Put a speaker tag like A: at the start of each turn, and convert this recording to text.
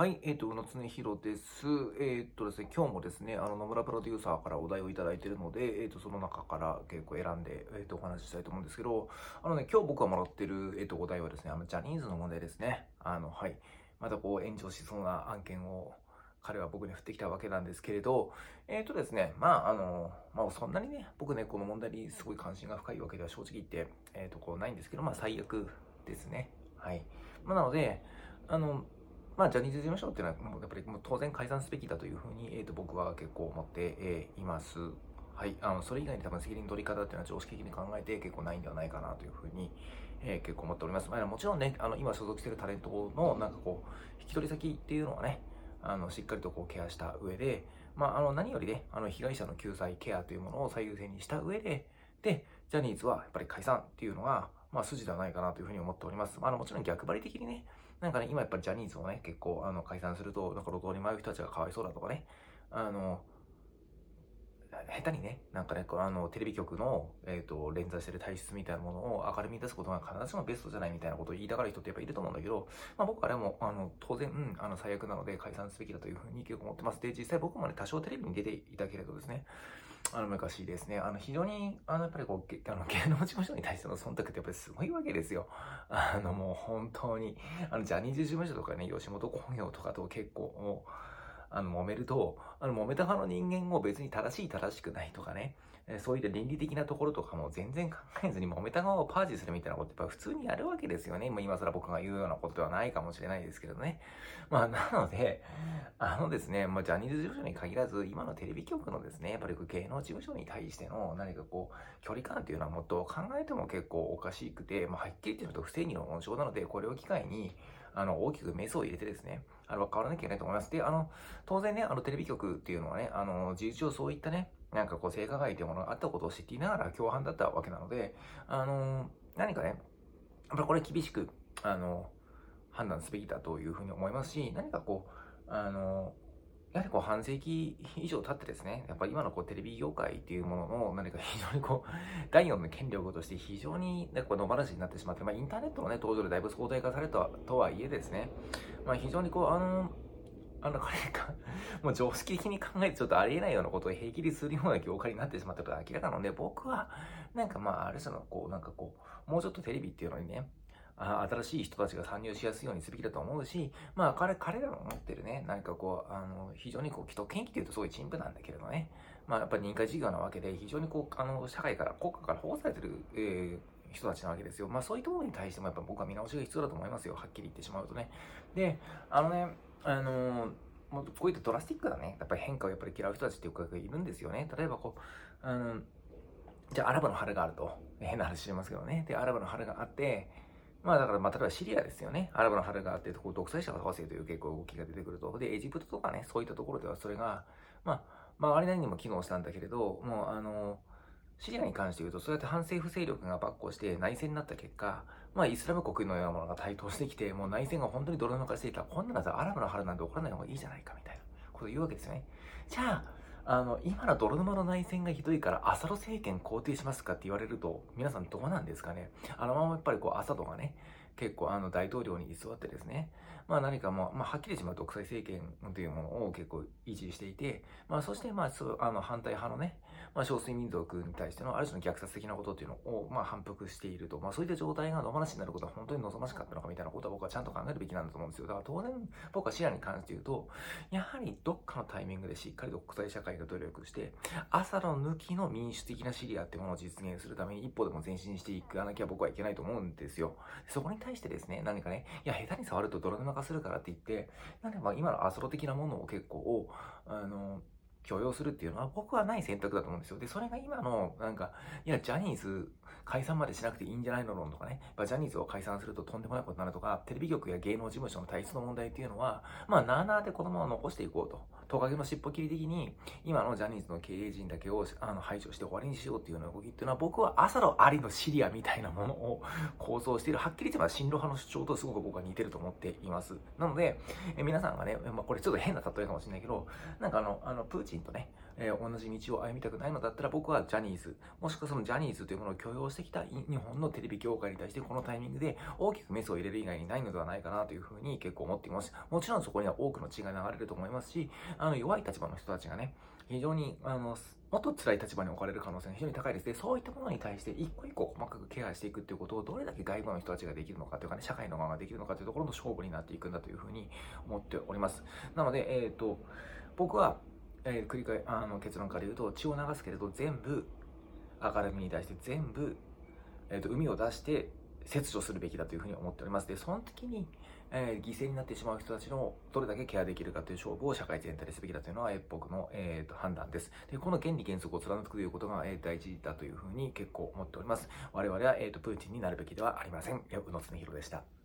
A: はい、えっ、ー、と、宇野恒弘です。えっ、ー、とですね、今日もですね、あの、野村プロデューサーからお題をいただいているので、えっ、ー、と、その中から結構選んで、えっ、と、お話ししたいと思うんですけど、あのね、今日僕がもらってる、えっ、と、お題はですね、あの、ジャニーズの問題ですね。あの、はい。またこう、炎上しそうな案件を、彼は僕に振ってきたわけなんですけれど、えっ、とですね、まあ、あの、まあ、そんなにね、僕ね、この問題にすごい関心が深いわけでは正直言って、えっ、と、こう、ないんですけど、まあ、最悪ですね。はい。まあ、なので、あの、まあ、ジャニーズ事務所っていうのは、やっぱりもう当然解散すべきだというふうに、えー、と僕は結構思って、えー、います。はい。あの、それ以外に多分責任取り方っていうのは常識的に考えて結構ないんではないかなというふうに、えー、結構思っております。まあ、もちろんね、あの、今所属しているタレントのなんかこう、引き取り先っていうのはね、あの、しっかりとこうケアした上で、まあ、あの、何よりね、あの、被害者の救済、ケアというものを最優先にした上で、で、ジャニーズはやっぱり解散っていうのが、まあ、筋ではないかなというふうに思っております。まあ、あのもちろん逆張り的にね、なんかね、今やっぱりジャニーズをね、結構、あの、解散すると、なんか路頭に迷う人たちがかわいそうだとかね、あの、下手にね、なんかね、あの、テレビ局の、えっ、ー、と、連載してる体質みたいなものを明るみに出すことが必ずしもベストじゃないみたいなことを言いたがる人ってやっぱいると思うんだけど、まあ僕はあも、あの、当然、うん、あの、最悪なので解散すべきだというふうに結構思ってます。で、実際僕もね、多少テレビに出ていたけれどですね、あの、昔ですね、あの、非常に、あの、やっぱりこう、あの、芸能事務所に対しての忖度ってやっぱりすごいわけですよ。あの、もう本当に、あの、ジャニーズ事務所とかね、吉本興業とかと結構、あの、揉めると、あの、揉めた派の人間を別に正しい正しくないとかね、そういった倫理的なところとかも全然考えずに揉めた側をパージするみたいなことってやっぱ普通にやるわけですよね。もう今更僕が言うようなことではないかもしれないですけどね。まあ なので、あのですね、まあジャニーズ事務所に限らず、今のテレビ局のですね、やっぱり芸能事務所に対しての何かこう、距離感っていうのはもっと考えても結構おかしくて、まあはっきり言ってると不正義の温床なので、これを機会に、あの、大きくメスを入れてですね、あの、変わらなきゃいけないと思います。で、あの、当然ね、あの、テレビ局っていうのはね、あの、事実上そういったね、なんかこう、性加害というものがあったことを知っていながら共犯だったわけなので、あの、何かね、やっぱりこれ厳しく、あの、判断すべきだというふうに思いますし、何かこう、あの、やはりこう半世紀以上経ってですね、やっぱり今のこうテレビ業界っていうものの何か非常にこう、第4の権力として非常になんか野放しになってしまって、まあインターネットのね、登場でだいぶ相対化されたとはいえですね、まあ非常にこう、あの、あの、彼が、もう常識的に考えてちょっとありえないようなことを平気でするような業界になってしまったことが明らかなので、僕は、なんかまあ、ある種の、こう、なんかこう、もうちょっとテレビっていうのにね、あ新しい人たちが参入しやすいようにすべきだと思うし、まあ彼、彼らの思ってるね、何かこう、あの、非常にこう、既得権益というとすごい陳腐なんだけれどね、まあやっぱり認可事業なわけで、非常にこう、あの、社会から、国家から保護されてる、えー、人たちなわけですよ。まあそういったものに対してもやっぱ僕は見直しが必要だと思いますよ。はっきり言ってしまうとね。で、あのね、あのー、もうこういったドラスティックなね、やっぱり変化をやっぱり嫌う人たちっていう方がいるんですよね。例えばこう、あの、じゃあアラブの春があると。変な話しますけどね。で、アラブの春があって、まあだから、まあ例えばシリアですよね。アラブの春があって、こう独裁者が合わせという結構動きが出てくると。で、エジプトとかね、そういったところではそれが、まあ、まあ、あれなりにも機能したんだけれど、もうあの、シリアに関して言うと、そうやって反政府勢力が跋扈して内戦になった結果、まあ、イスラム国のようなものが台頭してきて、もう内戦が本当に泥沼化していたら、こんなのさ、アラブの春なんて起こらない方がいいじゃないか、みたいなことを言うわけですよね。じゃあ、あの、今の泥沼の内戦がひどいから、アサド政権肯定しますかって言われると、皆さんどうなんですかねあのままやっぱりこう、アサドがね、結構あの大統領に居座ってですね、まあ何かも、まあはっきりしまう独裁政権というものを結構維持していて、まあそしてまあそう、あの反対派のね、まあ少数民族に対してのある種の虐殺的なことっていうのをまあ反復していると、まあそういった状態が野放しになることは本当に望ましかったのかみたいなことは僕はちゃんと考えるべきなんだと思うんですよ。だから当然僕はシアに関して言うと、やはりどっかのタイミングでしっかりと国際社会が努力して、朝の抜きの民主的なシリアっていうものを実現するために一歩でも前進していかなきゃ僕はいけないと思うんですよ。そこに対してですね、何かね、いや、下手に触ると泥沼化するからって言って、なんでまあ今のアスロ的なものを結構、あの、許容するっていうのは僕はない選択だと思うんですよ。で、それが今の、なんか、いや、ジャニーズ解散までしなくていいんじゃないの論とかね、まジャニーズを解散するととんでもないことになるとか、テレビ局や芸能事務所の体質の問題っていうのは、まあ、なーなーで子供を残していこうと。トカゲの尻尾切り的に、今のジャニーズの経営陣だけをあの排除して終わりにしようっていうような動きっていうのは、僕は朝のありのシリアみたいなものを構想している、はっきり言えば進路派の主張とすごく僕は似てると思っています。なので、え皆さんがね、まあ、これちょっと変な例えかもしれないけど、なんかあの、あの、プーチンチンとね、えー、同じ道を歩みたくないのだったら僕はジャニーズ、もしくはそのジャニーズというものを許容してきた日本のテレビ業界に対してこのタイミングで大きくメスを入れる以外にないのではないかなというふうに結構思っています。もちろんそこには多くの血が流れると思いますし、あの弱い立場の人たちがね、非常にあのもっと辛い立場に置かれる可能性が非常に高いです。で、そういったものに対して一個一個細かくケアしていくっていうことをどれだけ外部の人たちができるのかというかね、社会の側ができるのかというところの勝負になっていくんだというふうに思っております。なので、えっ、ー、と、僕は、えー、繰り返あの結論から言うと血を流すけれど全部明るみに対して全部、えーと、海を出して切除するべきだというふうに思っております。でその時に、えー、犠牲になってしまう人たちのどれだけケアできるかという勝負を社会全体ですべきだというのは、えー、僕の、えーと、判断です。でこの原理原則を貫くということが、えー、大事だというふうに結構思っております。我々は、えーと、プーチンになるべきではありません。宇野恒弘でした。